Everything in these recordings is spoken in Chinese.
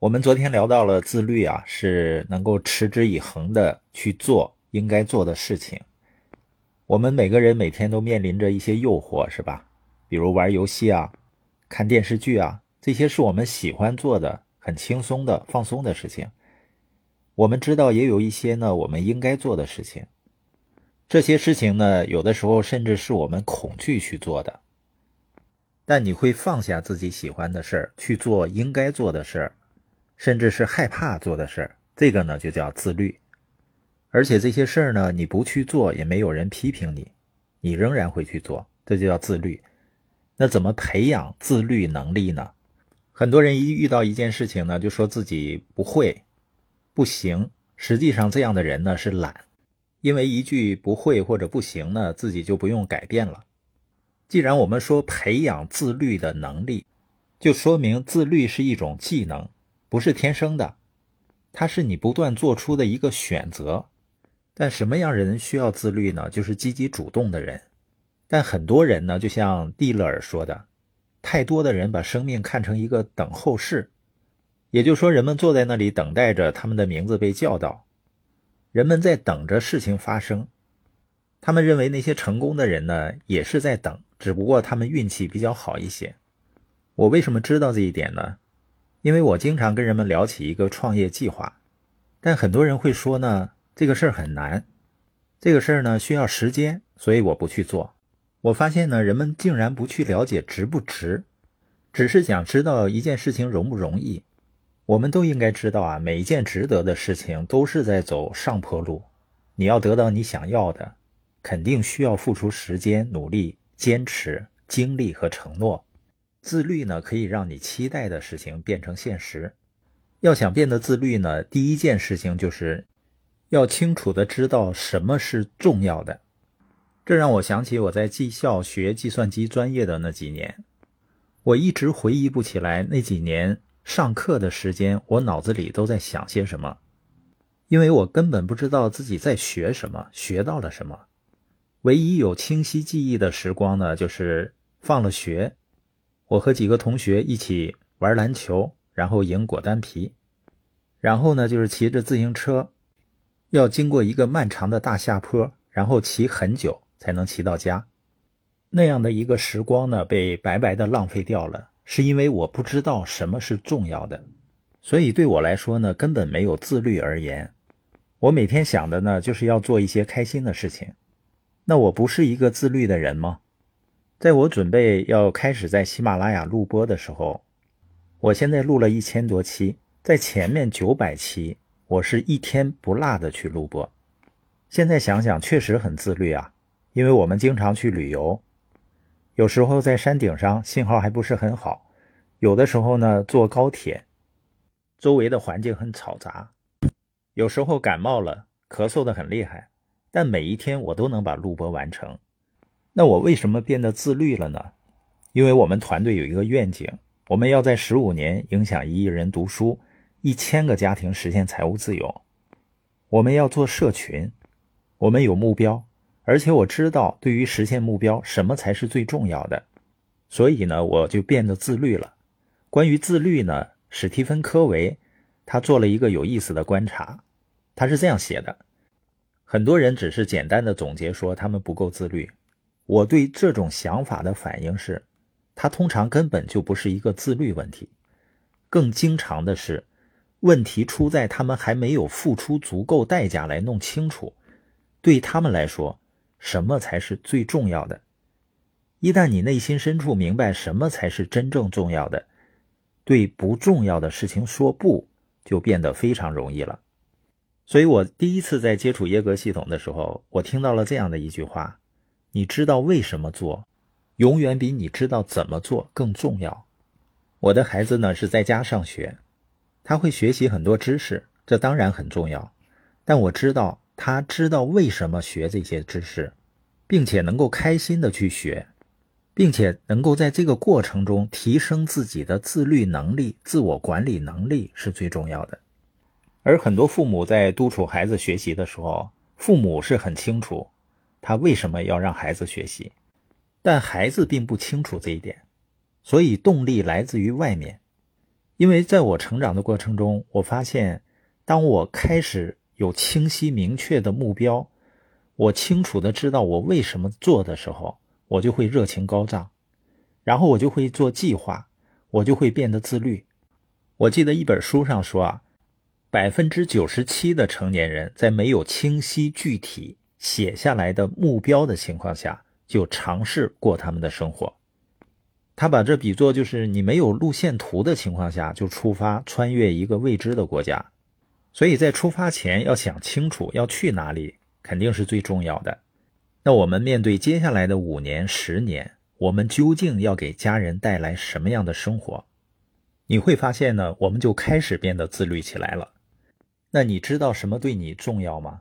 我们昨天聊到了自律啊，是能够持之以恒的去做应该做的事情。我们每个人每天都面临着一些诱惑，是吧？比如玩游戏啊、看电视剧啊，这些是我们喜欢做的、很轻松的、放松的事情。我们知道，也有一些呢，我们应该做的事情。这些事情呢，有的时候甚至是我们恐惧去做的。但你会放下自己喜欢的事儿，去做应该做的事儿。甚至是害怕做的事儿，这个呢就叫自律。而且这些事儿呢，你不去做也没有人批评你，你仍然会去做，这就叫自律。那怎么培养自律能力呢？很多人一遇到一件事情呢，就说自己不会、不行。实际上，这样的人呢是懒，因为一句不会或者不行呢，自己就不用改变了。既然我们说培养自律的能力，就说明自律是一种技能。不是天生的，它是你不断做出的一个选择。但什么样人需要自律呢？就是积极主动的人。但很多人呢，就像蒂勒尔说的，太多的人把生命看成一个等候室，也就是说，人们坐在那里等待着他们的名字被叫到，人们在等着事情发生。他们认为那些成功的人呢，也是在等，只不过他们运气比较好一些。我为什么知道这一点呢？因为我经常跟人们聊起一个创业计划，但很多人会说呢，这个事儿很难，这个事儿呢需要时间，所以我不去做。我发现呢，人们竟然不去了解值不值，只是想知道一件事情容不容易。我们都应该知道啊，每一件值得的事情都是在走上坡路。你要得到你想要的，肯定需要付出时间、努力、坚持、精力和承诺。自律呢，可以让你期待的事情变成现实。要想变得自律呢，第一件事情就是要清楚的知道什么是重要的。这让我想起我在技校学计算机专业的那几年，我一直回忆不起来那几年上课的时间，我脑子里都在想些什么，因为我根本不知道自己在学什么，学到了什么。唯一有清晰记忆的时光呢，就是放了学。我和几个同学一起玩篮球，然后赢果丹皮，然后呢就是骑着自行车，要经过一个漫长的大下坡，然后骑很久才能骑到家。那样的一个时光呢，被白白的浪费掉了，是因为我不知道什么是重要的，所以对我来说呢，根本没有自律而言。我每天想的呢，就是要做一些开心的事情。那我不是一个自律的人吗？在我准备要开始在喜马拉雅录播的时候，我现在录了一千多期，在前面九百期，我是一天不落的去录播。现在想想，确实很自律啊，因为我们经常去旅游，有时候在山顶上信号还不是很好，有的时候呢坐高铁，周围的环境很嘈杂，有时候感冒了，咳嗽的很厉害，但每一天我都能把录播完成。那我为什么变得自律了呢？因为我们团队有一个愿景，我们要在十五年影响一亿人读书，一千个家庭实现财务自由。我们要做社群，我们有目标，而且我知道对于实现目标，什么才是最重要的。所以呢，我就变得自律了。关于自律呢，史蒂芬·科维他做了一个有意思的观察，他是这样写的：很多人只是简单的总结说他们不够自律。我对这种想法的反应是，他通常根本就不是一个自律问题，更经常的是，问题出在他们还没有付出足够代价来弄清楚，对他们来说，什么才是最重要的。一旦你内心深处明白什么才是真正重要的，对不重要的事情说不就变得非常容易了。所以我第一次在接触耶格系统的时候，我听到了这样的一句话。你知道为什么做，永远比你知道怎么做更重要。我的孩子呢是在家上学，他会学习很多知识，这当然很重要。但我知道他知道为什么学这些知识，并且能够开心的去学，并且能够在这个过程中提升自己的自律能力、自我管理能力是最重要的。而很多父母在督促孩子学习的时候，父母是很清楚。他为什么要让孩子学习？但孩子并不清楚这一点，所以动力来自于外面。因为在我成长的过程中，我发现，当我开始有清晰明确的目标，我清楚的知道我为什么做的时候，我就会热情高涨，然后我就会做计划，我就会变得自律。我记得一本书上说啊，百分之九十七的成年人在没有清晰具体写下来的目标的情况下，就尝试过他们的生活。他把这比作就是你没有路线图的情况下就出发穿越一个未知的国家，所以在出发前要想清楚要去哪里，肯定是最重要的。那我们面对接下来的五年、十年，我们究竟要给家人带来什么样的生活？你会发现呢，我们就开始变得自律起来了。那你知道什么对你重要吗？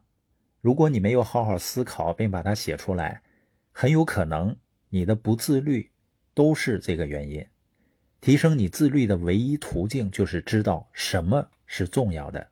如果你没有好好思考并把它写出来，很有可能你的不自律。都是这个原因。提升你自律的唯一途径，就是知道什么是重要的。